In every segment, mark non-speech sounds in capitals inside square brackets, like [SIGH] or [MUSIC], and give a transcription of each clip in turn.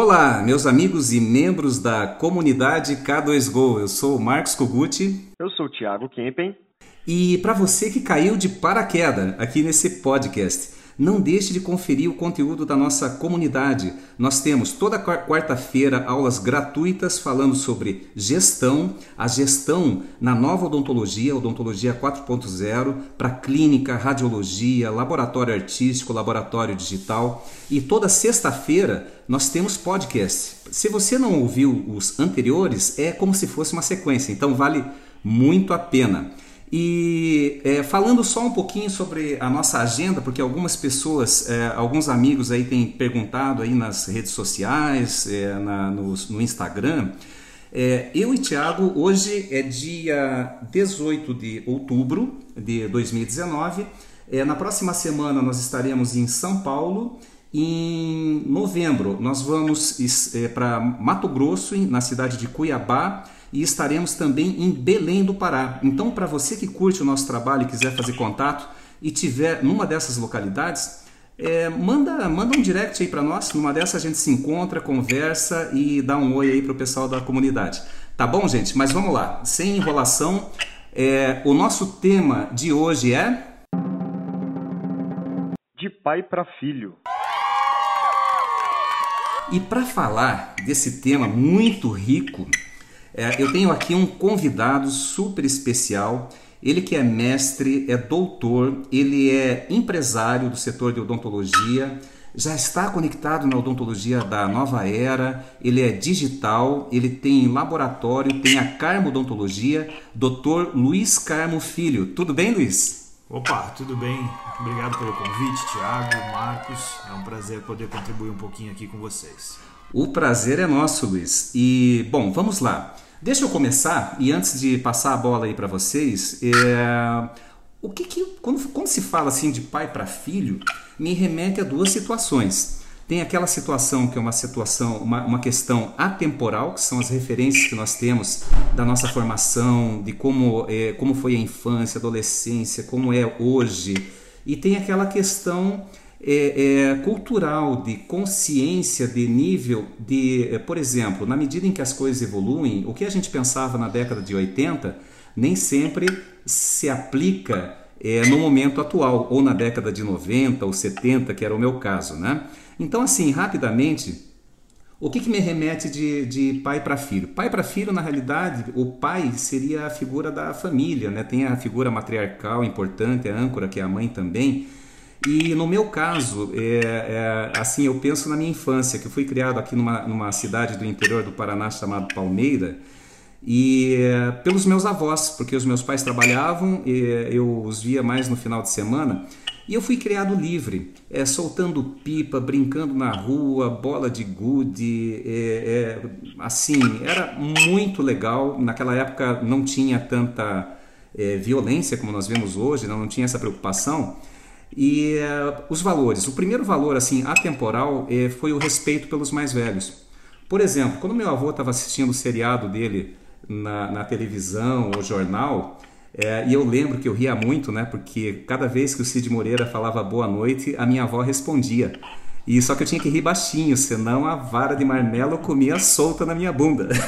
Olá, meus amigos e membros da comunidade K2Go. Eu sou o Marcos Koguchi. Eu sou o Thiago Kempen. E para você que caiu de paraquedas aqui nesse podcast, não deixe de conferir o conteúdo da nossa comunidade. Nós temos toda quarta-feira aulas gratuitas falando sobre gestão, a gestão na nova odontologia, odontologia 4.0, para clínica, radiologia, laboratório artístico, laboratório digital. E toda sexta-feira nós temos podcast. Se você não ouviu os anteriores, é como se fosse uma sequência, então vale muito a pena. E é, falando só um pouquinho sobre a nossa agenda, porque algumas pessoas, é, alguns amigos aí têm perguntado aí nas redes sociais, é, na, no, no, Instagram. É, eu e Tiago, hoje é dia 18 de outubro de 2019. É, na próxima semana nós estaremos em São Paulo. Em novembro nós vamos é, para Mato Grosso, na cidade de Cuiabá e estaremos também em Belém do Pará. Então, para você que curte o nosso trabalho e quiser fazer contato e tiver numa dessas localidades, é, manda, manda um direct aí para nós. Numa dessas a gente se encontra, conversa e dá um oi aí para o pessoal da comunidade. Tá bom, gente? Mas vamos lá, sem enrolação. É, o nosso tema de hoje é. De pai para filho. E para falar desse tema muito rico, é, eu tenho aqui um convidado super especial. Ele que é mestre, é doutor, ele é empresário do setor de odontologia, já está conectado na odontologia da nova era, ele é digital, ele tem laboratório, tem a Carmo Odontologia, Dr. Luiz Carmo Filho. Tudo bem, Luiz? Opa, tudo bem? Obrigado pelo convite, Thiago, Marcos. É um prazer poder contribuir um pouquinho aqui com vocês. O prazer é nosso, Luiz. E, bom, vamos lá. Deixa eu começar e antes de passar a bola aí para vocês, é... o que, que quando, quando se fala assim de pai para filho, me remete a duas situações. Tem aquela situação que é uma situação, uma, uma questão atemporal, que são as referências que nós temos da nossa formação, de como, é, como foi a infância, adolescência, como é hoje. E tem aquela questão é, é, cultural, de consciência, de nível de, é, por exemplo, na medida em que as coisas evoluem, o que a gente pensava na década de 80 nem sempre se aplica é, no momento atual, ou na década de 90 ou 70, que era o meu caso. Né? Então, assim, rapidamente, o que, que me remete de, de pai para filho? Pai para filho, na realidade, o pai seria a figura da família, né? tem a figura matriarcal importante, a âncora, que é a mãe também e no meu caso, é, é, assim, eu penso na minha infância, que eu fui criado aqui numa, numa cidade do interior do Paraná chamada Palmeira, e é, pelos meus avós, porque os meus pais trabalhavam, eu os via mais no final de semana, e eu fui criado livre, é, soltando pipa, brincando na rua, bola de gude, é, é, assim, era muito legal. Naquela época não tinha tanta violência como nós vemos hoje, não, não tinha essa preocupação. E uh, os valores. O primeiro valor, assim, atemporal, eh, foi o respeito pelos mais velhos. Por exemplo, quando meu avô estava assistindo o seriado dele na, na televisão ou jornal, eh, e eu lembro que eu ria muito, né? Porque cada vez que o Cid Moreira falava boa noite, a minha avó respondia. E só que eu tinha que rir baixinho, senão a vara de marmelo comia solta na minha bunda. [LAUGHS]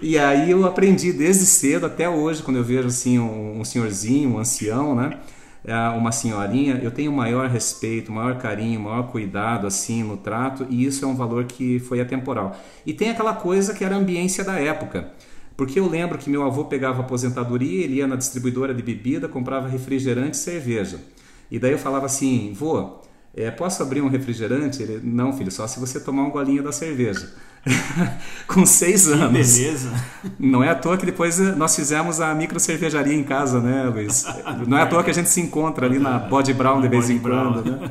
E aí eu aprendi desde cedo até hoje, quando eu vejo assim um, um senhorzinho, um ancião, né? É, uma senhorinha, eu tenho maior respeito, maior carinho, maior cuidado assim no trato, e isso é um valor que foi atemporal. E tem aquela coisa que era a ambiência da época. Porque eu lembro que meu avô pegava aposentadoria, ele ia na distribuidora de bebida, comprava refrigerante e cerveja. E daí eu falava assim, vô, é, posso abrir um refrigerante? Ele, não, filho, só se você tomar um golinho da cerveja. [LAUGHS] com seis anos. Que beleza. Não é à toa que depois eh, nós fizemos a micro cervejaria em casa, né, Luiz? Não é à toa que a gente se encontra ali na Body Brown de vez em quando, né?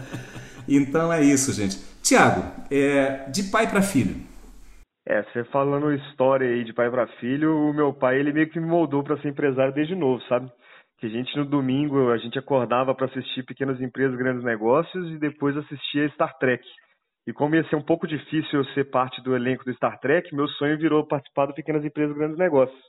Então é isso, gente. Tiago, é, de pai para filho. É, você falando história aí de pai para filho, o meu pai ele meio que me moldou para ser empresário desde novo, sabe? Que a gente no domingo a gente acordava para assistir Pequenas Empresas, Grandes Negócios e depois assistia Star Trek. E como ia ser um pouco difícil eu ser parte do elenco do Star Trek, meu sonho virou participar do Pequenas Empresas Grandes Negócios.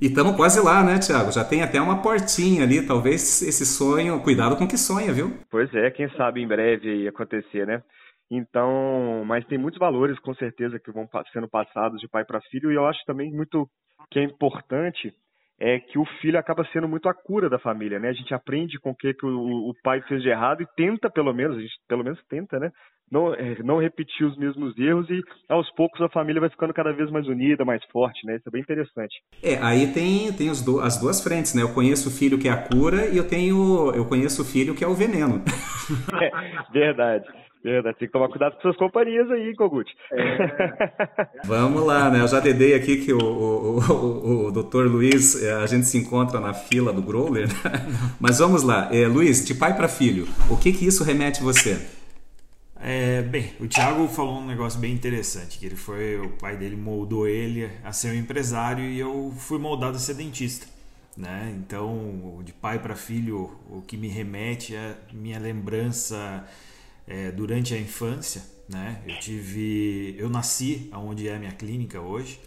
E estamos quase lá, né, Tiago? Já tem até uma portinha ali, talvez esse sonho, cuidado com que sonha, viu? Pois é, quem sabe em breve acontecer, né? Então, mas tem muitos valores, com certeza, que vão sendo passados de pai para filho, e eu acho também muito que é importante é que o filho acaba sendo muito a cura da família, né? A gente aprende com o que, que o, o, pai fez de errado e tenta, pelo menos, a gente pelo menos tenta, né? Não, é, não repetir os mesmos erros e aos poucos a família vai ficando cada vez mais unida, mais forte, né? Isso é bem interessante. É, aí tem, tem do, as duas frentes, né? Eu conheço o filho que é a cura e eu tenho eu conheço o filho que é o veneno. [LAUGHS] É, verdade. Verdade, tem que tomar cuidado com suas companhias aí, Kogut. É. [LAUGHS] Vamos lá, né? Eu já dedei aqui que o, o, o, o Dr. Luiz, é, a gente se encontra na fila do Growler, né? [LAUGHS] mas vamos lá. É, Luiz, de pai para filho, o que que isso remete você? É, bem, o Thiago falou um negócio bem interessante, que ele foi, o pai dele moldou ele a ser um empresário e eu fui moldado a ser dentista. Né? Então, de pai para filho, o que me remete é minha lembrança é, durante a infância, né? Eu tive, eu nasci aonde é a minha clínica hoje.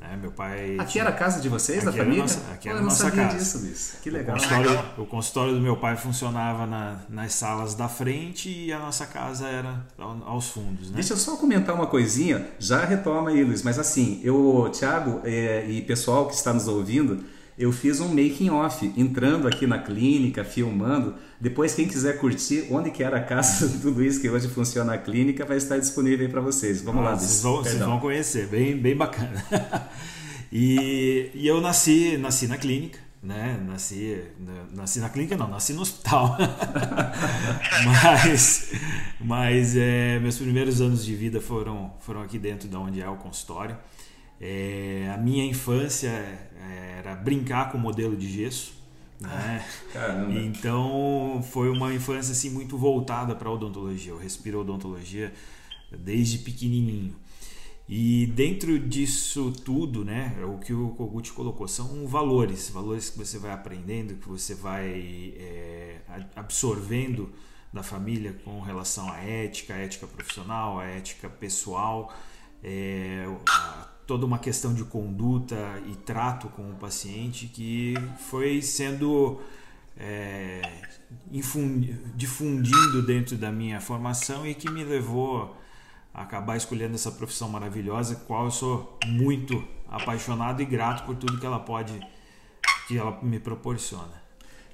Né? Meu pai. Aqui tinha... era a casa de vocês, da família? Nossa, aqui era a nossa casa. Disso, Luiz. Que legal. O consultório, o consultório, do meu pai funcionava na, nas salas da frente e a nossa casa era aos fundos. Né? Deixa eu só comentar uma coisinha, já retoma aí, Luiz, mas assim, eu, Thiago é, e pessoal que está nos ouvindo, eu fiz um making off, entrando aqui na clínica, filmando. Depois, quem quiser curtir onde que era a casa do Luiz, que hoje funciona a clínica, vai estar disponível aí para vocês. Vamos ah, lá, vocês vão, vocês vão conhecer, bem, bem bacana. [LAUGHS] e, e eu nasci, nasci na clínica, né? Nasci, nasci na clínica, não, nasci no hospital. [LAUGHS] mas mas é, meus primeiros anos de vida foram, foram aqui dentro de onde é o consultório. É, a minha infância é, era brincar com o modelo de gesso. Né? Caramba. Então foi uma infância assim muito voltada para a odontologia. Eu respiro odontologia desde pequenininho. E dentro disso tudo, né, é o que o Kogut colocou, são valores, valores que você vai aprendendo, que você vai é, absorvendo da família com relação à ética, à ética profissional, à ética pessoal, é, a toda uma questão de conduta e trato com o paciente que foi sendo é, difundindo dentro da minha formação e que me levou a acabar escolhendo essa profissão maravilhosa, qual eu sou muito apaixonado e grato por tudo que ela pode, que ela me proporciona.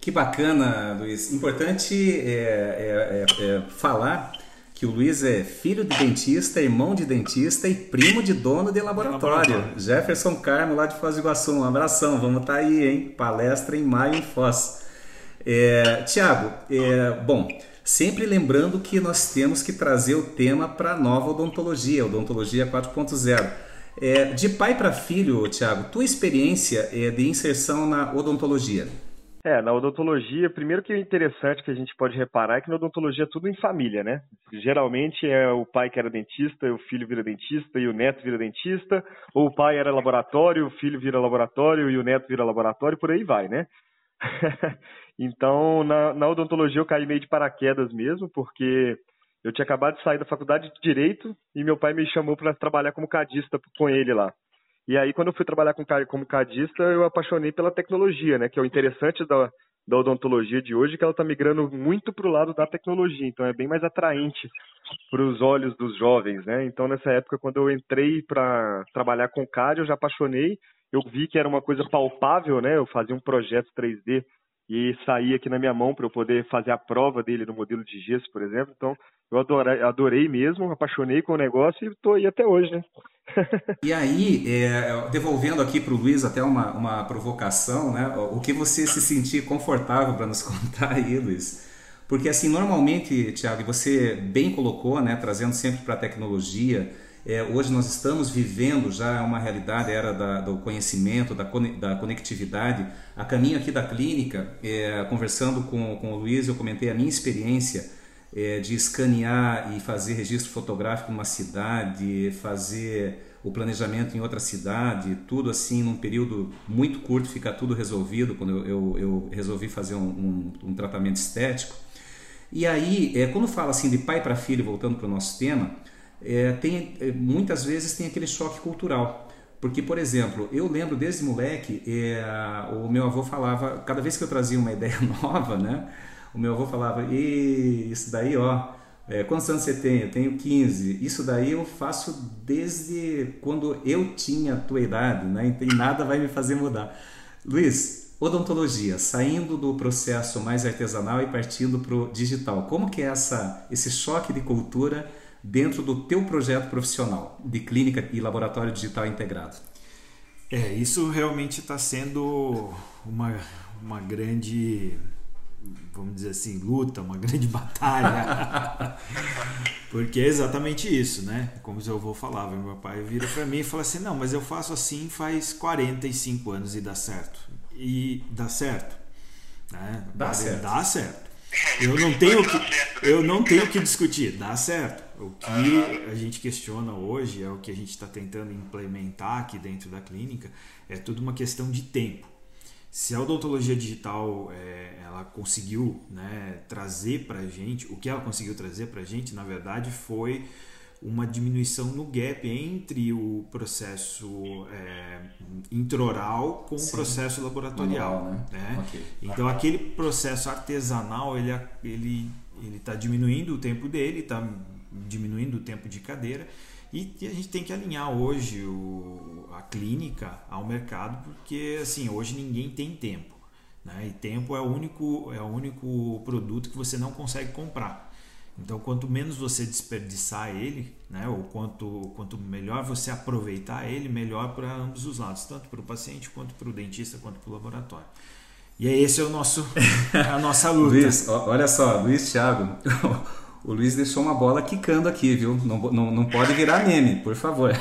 Que bacana, Luiz. Importante é, é, é, é falar que o Luiz é filho de dentista, irmão de dentista e primo de dono de laboratório. laboratório. Jefferson Carmo, lá de Foz do Iguaçu. Um abração, vamos estar tá aí, hein? Palestra em maio em Foz. É, Tiago, é, bom, sempre lembrando que nós temos que trazer o tema para a nova odontologia, odontologia 4.0. É, de pai para filho, Tiago, tua experiência é de inserção na odontologia? É, na odontologia, primeiro que é interessante que a gente pode reparar é que na odontologia é tudo em família, né? Geralmente é o pai que era dentista, o filho vira dentista e o neto vira dentista, ou o pai era laboratório, o filho vira laboratório e o neto vira laboratório, por aí vai, né? [LAUGHS] então, na, na odontologia eu caí meio de paraquedas mesmo, porque eu tinha acabado de sair da faculdade de Direito e meu pai me chamou para trabalhar como cadista com ele lá. E aí, quando eu fui trabalhar com, como cadista, eu apaixonei pela tecnologia, né? Que é o interessante da, da odontologia de hoje, que ela está migrando muito para o lado da tecnologia. Então, é bem mais atraente para os olhos dos jovens, né? Então, nessa época, quando eu entrei para trabalhar com CAD, eu já apaixonei. Eu vi que era uma coisa palpável, né? Eu fazia um projeto 3D e saía aqui na minha mão para eu poder fazer a prova dele no modelo de gesso, por exemplo. Então, eu adorei, adorei mesmo, apaixonei com o negócio e estou aí até hoje, né? [LAUGHS] e aí, é, devolvendo aqui para o Luiz até uma, uma provocação, né? O que você se sentir confortável para nos [LAUGHS] contar aí, Luiz? Porque assim, normalmente, Tiago, você bem colocou, né? Trazendo sempre para a tecnologia, é, hoje nós estamos vivendo já uma realidade, era da, do conhecimento, da, da conectividade. A caminho aqui da clínica, é, conversando com, com o Luiz, eu comentei a minha experiência é, de escanear e fazer registro fotográfico numa cidade, fazer o planejamento em outra cidade, tudo assim num período muito curto, ficar tudo resolvido quando eu, eu, eu resolvi fazer um, um, um, tratamento estético. E aí, é, quando fala assim de pai para filho, voltando para o nosso tema, é, tem, é, muitas vezes tem aquele choque cultural Porque, por exemplo, eu lembro desde moleque, é, o meu avô falava, cada vez que eu trazia uma [LAUGHS] ideia nova, né? O meu avô falava, e isso daí, ó, é, quantos anos você tem? Eu tenho 15. Isso daí eu faço desde quando eu tinha a tua idade, né? E nada vai me fazer mudar. Luiz, odontologia, saindo do processo mais artesanal e partindo para o digital. Como que é essa, esse choque de cultura dentro do teu projeto profissional de clínica e laboratório digital integrado? É, isso realmente está sendo uma, uma grande, vamos dizer assim, luta, uma [LAUGHS] grande batalha. [LAUGHS] Porque é exatamente isso, né? Como eu vou falar, meu pai vira para mim e fala assim: "Não, mas eu faço assim faz 45 anos e dá certo". E dá certo. Né? Dá certo. Dá certo. Eu não tenho que eu não tenho que discutir, dá certo. O que a gente questiona hoje é o que a gente está tentando implementar aqui dentro da clínica é tudo uma questão de tempo. Se a odontologia digital é, ela conseguiu né, trazer para a gente, o que ela conseguiu trazer para a gente, na verdade, foi uma diminuição no gap entre o processo é, introral com Sim. o processo laboratorial. Manual, né? né? Okay. Então aquele processo artesanal ele ele ele está diminuindo o tempo dele, está diminuindo o tempo de cadeira e a gente tem que alinhar hoje o, a clínica ao mercado porque assim hoje ninguém tem tempo, né? E tempo é o único é o único produto que você não consegue comprar. Então, quanto menos você desperdiçar ele, né, ou quanto, quanto melhor você aproveitar ele, melhor para ambos os lados, tanto para o paciente, quanto para o dentista, quanto para o laboratório. E é esse é o nosso, a nossa [LAUGHS] luta. Luiz, olha só, Luiz Thiago, o Luiz deixou uma bola quicando aqui, viu? Não, não, não pode virar meme, por favor.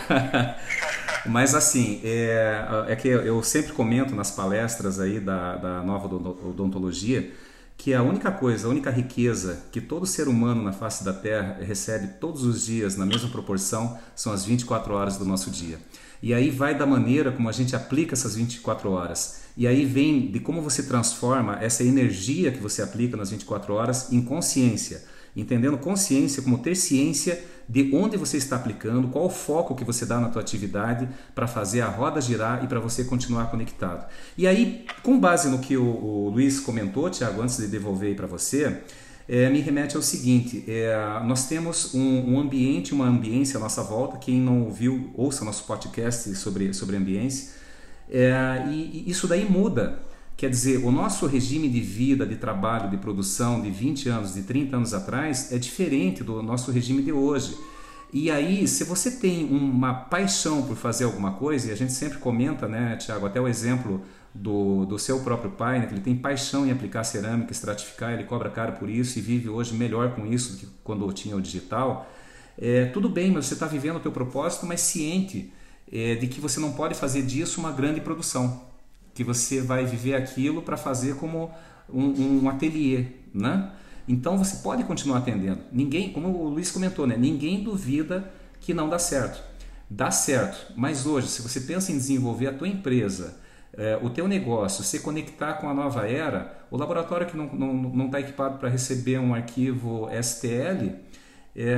[LAUGHS] Mas assim, é, é que eu sempre comento nas palestras aí da, da nova odontologia que a única coisa, a única riqueza que todo ser humano na face da Terra recebe todos os dias na mesma proporção são as 24 horas do nosso dia. E aí vai da maneira como a gente aplica essas 24 horas. E aí vem de como você transforma essa energia que você aplica nas 24 horas em consciência entendendo consciência como ter ciência de onde você está aplicando, qual o foco que você dá na tua atividade para fazer a roda girar e para você continuar conectado. E aí, com base no que o, o Luiz comentou, Tiago, antes de devolver para você, é, me remete ao seguinte: é, nós temos um, um, ambiente, uma ambiência à nossa volta. Quem não ouviu, ouça nosso podcast sobre, sobre ambiência. É, e, e isso daí muda Quer dizer, o nosso regime de vida, de trabalho, de produção de 20 anos, de 30 anos atrás é diferente do nosso regime de hoje. E aí, se você tem uma paixão por fazer alguma coisa, e a gente sempre comenta, né, Tiago, até o exemplo do, do seu próprio pai, né, que ele tem paixão em aplicar cerâmica, estratificar, ele cobra caro por isso e vive hoje melhor com isso do que quando tinha o digital. É, tudo bem, mas você está vivendo o teu propósito, mas ciente é, de que você não pode fazer disso uma grande produção que você vai viver aquilo para fazer como um, um ateliê, né? Então você pode continuar atendendo. Ninguém, como o Luiz comentou, né? Ninguém duvida que não dá certo. Dá certo, mas hoje, se você pensa em desenvolver a tua empresa, é, o teu negócio, se conectar com a nova era, o laboratório que não está não, não tá equipado para receber um arquivo STL, é,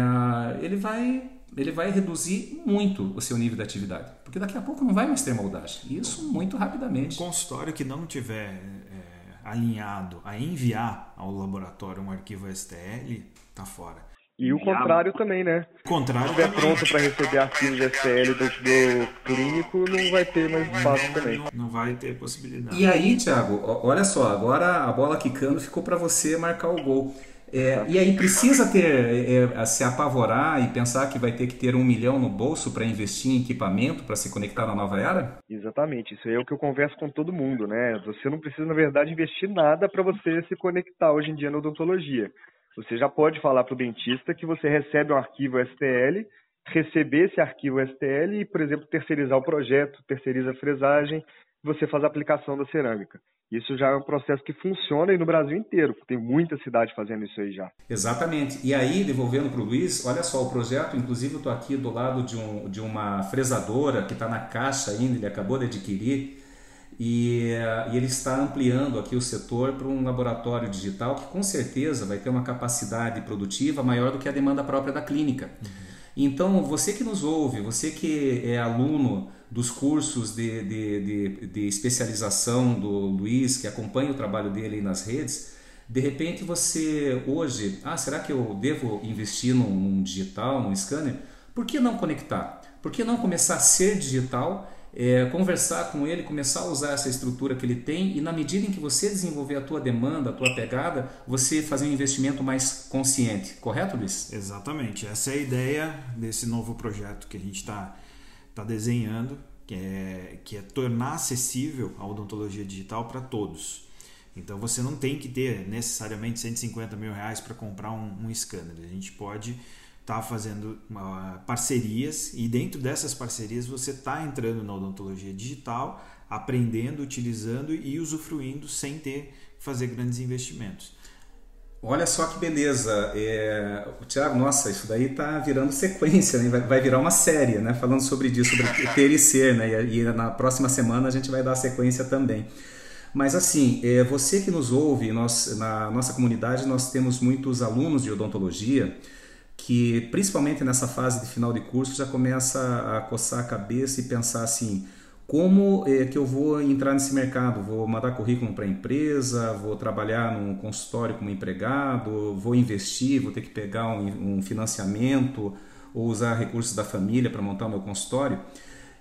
ele vai ele vai reduzir muito o seu nível de atividade, porque daqui a pouco não vai mais ter moldagem. Isso muito rapidamente. Um consultório que não tiver é, alinhado a enviar ao laboratório um arquivo STL está fora. E o contrário também, né? O contrário. Se estiver pronto para receber arquivos STL do, do, clínico, não vai ter mais espaço também. Não, não vai ter possibilidade. E aí, Thiago, olha só, agora a bola quicando ficou para você marcar o gol. É, e aí precisa ter é, é, se apavorar e pensar que vai ter que ter um milhão no bolso para investir em equipamento para se conectar na nova era? Exatamente, isso é o que eu converso com todo mundo, né? Você não precisa, na verdade, investir nada para você se conectar hoje em dia na odontologia. Você já pode falar para o dentista que você recebe um arquivo STL, receber esse arquivo STL e, por exemplo, terceirizar o projeto, terceiriza a fresagem, você faz a aplicação da cerâmica. Isso já é um processo que funciona aí no Brasil inteiro, tem muita cidade fazendo isso aí já. Exatamente. E aí, devolvendo para o Luiz, olha só, o projeto, inclusive eu estou aqui do lado de, um, de uma fresadora que está na caixa ainda, ele acabou de adquirir, e, e, ele está ampliando aqui o setor para um laboratório digital que com certeza vai ter uma capacidade produtiva maior do que a demanda própria da clínica. Uhum. Então, você que nos ouve, você que é aluno dos cursos de, de, de, de especialização do Luiz, que acompanha o trabalho dele nas redes, de repente você hoje, ah, será que eu devo investir num, num digital, num scanner? Por que não conectar? Por que não começar a ser digital, é, conversar com ele, começar a usar essa estrutura que ele tem e na medida em que você desenvolver a tua demanda, a tua pegada, você fazer um investimento mais consciente, correto, Luiz? Exatamente. Essa é a ideia desse novo projeto que a gente está tá desenhando, que é, que é tornar acessível a odontologia digital para todos. Então você não tem que ter necessariamente 150 mil reais para comprar um, um scanner. A gente pode estar tá fazendo uma, parcerias e dentro dessas parcerias você está entrando na odontologia digital, aprendendo, utilizando e usufruindo sem ter que fazer grandes investimentos. Olha só que beleza. É... O Tiago, nossa, isso daí está virando sequência, né? vai, vai, virar uma série, né? Falando sobre isso, sobre [LAUGHS] ter e ser, né? E, e na próxima semana a gente vai dar a sequência também. Mas assim, é, você que nos ouve, nós, na nossa comunidade nós temos muitos alunos de odontologia que, principalmente nessa fase de final de curso, já começa a coçar a cabeça e pensar assim, como é que eu vou entrar nesse mercado? Vou mandar currículo para a empresa, vou trabalhar num consultório como empregado, vou investir, vou ter que pegar um, um financiamento ou usar recursos da família para montar o meu consultório.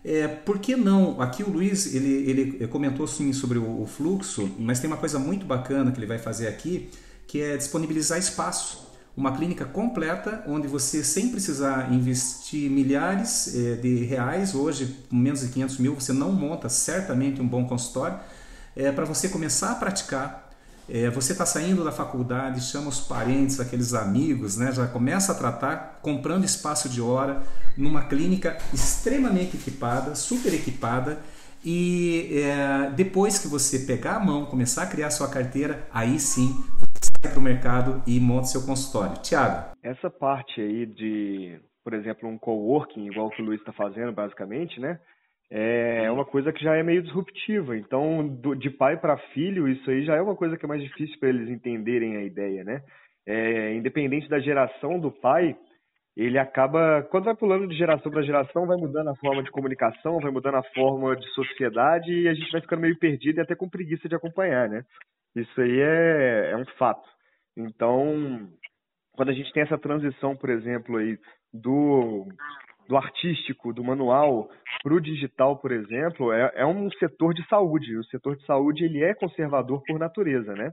É, por que não? Aqui o Luiz ele, ele comentou sim sobre o, o, fluxo, mas tem uma coisa muito bacana que ele vai fazer aqui, que é disponibilizar espaço. Uma clínica completa, onde você, sem precisar investir milhares é, de reais, hoje, menos de 500 mil, você não monta certamente um bom consultório, é, para você começar a praticar é, você está saindo da faculdade, chama os parentes, aqueles amigos, né? já começa a tratar comprando espaço de hora numa clínica extremamente equipada, super equipada. E é, depois que você pegar a mão, começar a criar sua carteira, aí sim para o mercado e monta seu consultório. Tiago. Essa parte aí de, por exemplo, um coworking, igual que o Luiz está fazendo, basicamente, né? É uma coisa que já é meio disruptiva. Então, do, de pai para filho, isso aí já é uma coisa que é mais difícil para eles entenderem a ideia, né? É, independente da geração do pai, ele acaba, quando vai pulando de geração para geração, vai mudando a forma de comunicação, vai mudando a forma de sociedade e a gente vai ficando meio perdido e até com preguiça de acompanhar, né? Isso aí é, é um fato. Então, quando a gente tem essa transição, por exemplo, aí do do artístico, do manual para o digital, por exemplo, é, é um setor de saúde. O setor de saúde ele é conservador por natureza, né?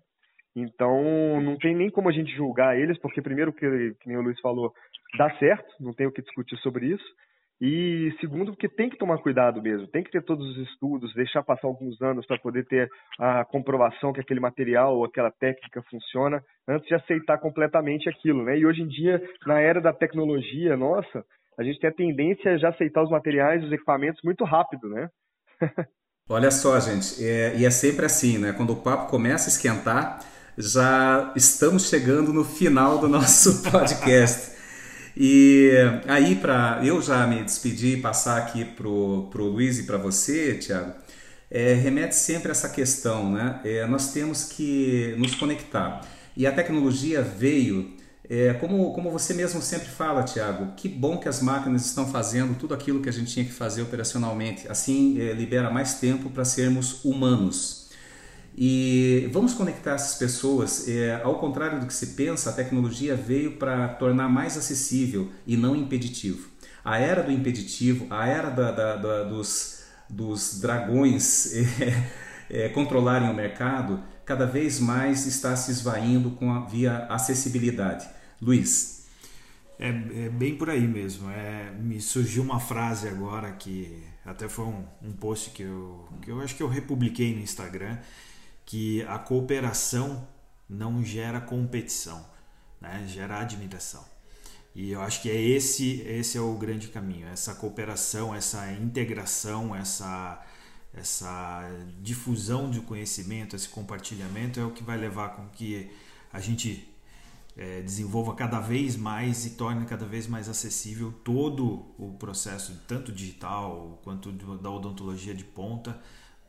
Então, não tem nem como a gente julgar eles, porque primeiro, que, que nem o Luiz falou, dá certo, não tem o que discutir sobre isso. E segundo, porque tem que tomar cuidado mesmo, tem que ter todos os estudos, deixar passar alguns anos para poder ter a comprovação que aquele material ou aquela técnica funciona, antes de aceitar completamente aquilo, né? E hoje em dia, na era da tecnologia nossa, a gente tem a tendência já aceitar os materiais, os equipamentos muito rápido, né? [LAUGHS] Olha só, gente, é, e é sempre assim, né? Quando o papo começa a esquentar, já estamos chegando no final do nosso [LAUGHS] podcast. E aí, para eu já me despedir e passar aqui pro, pro Luiz e para você, Tiago, é, remete sempre essa questão, né? É, nós temos que nos conectar. E a tecnologia veio é, como, como você mesmo sempre fala, Tiago, que bom que as máquinas estão fazendo tudo aquilo que a gente tinha que fazer operacionalmente. Assim, é, libera mais tempo para sermos humanos. E vamos conectar essas pessoas. É, ao contrário do que se pensa, a tecnologia veio para tornar mais acessível e não impeditivo. A era do impeditivo, a era da, da, da, dos, dos dragões [LAUGHS] é, controlarem o mercado, cada vez mais está se esvaindo com a, via acessibilidade. Luiz. É, é, bem por aí mesmo. É, me surgiu uma frase agora que até foi um, um post que eu, que eu acho que eu republiquei no Instagram, que a cooperação não gera competição, né? gera admiração. E eu acho que é esse, esse é o grande caminho, essa cooperação, essa integração, essa essa difusão de conhecimento, esse compartilhamento é o que vai levar com que a gente é, desenvolva cada vez mais e torne cada vez mais acessível todo o processo, tanto digital quanto da odontologia de ponta,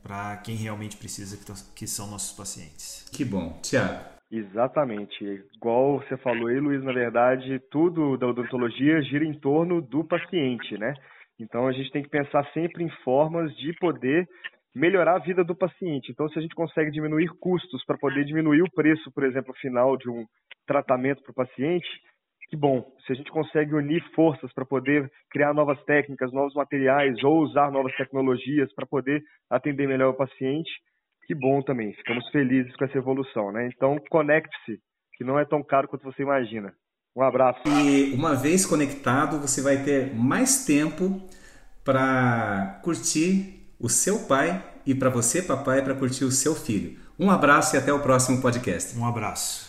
para quem realmente precisa, que são nossos pacientes. Que bom. Tiago. Exatamente. Igual você falou aí, Luiz, na verdade, tudo da odontologia gira em torno do paciente, né? Então a gente tem que pensar sempre em formas de poder melhorar a vida do paciente. Então, se a gente consegue diminuir custos para poder diminuir o preço, por exemplo, final de um tratamento para o paciente, que bom. Se a gente consegue unir forças para poder criar novas técnicas, novos materiais ou usar novas tecnologias para poder atender melhor o paciente, que bom também. Ficamos felizes com essa evolução, né? Então, conecte-se, que não é tão caro quanto você imagina. Um abraço. E uma vez conectado, você vai ter mais tempo para curtir o seu pai e para você, papai, para curtir o seu filho. Um abraço e até o próximo podcast. Um abraço.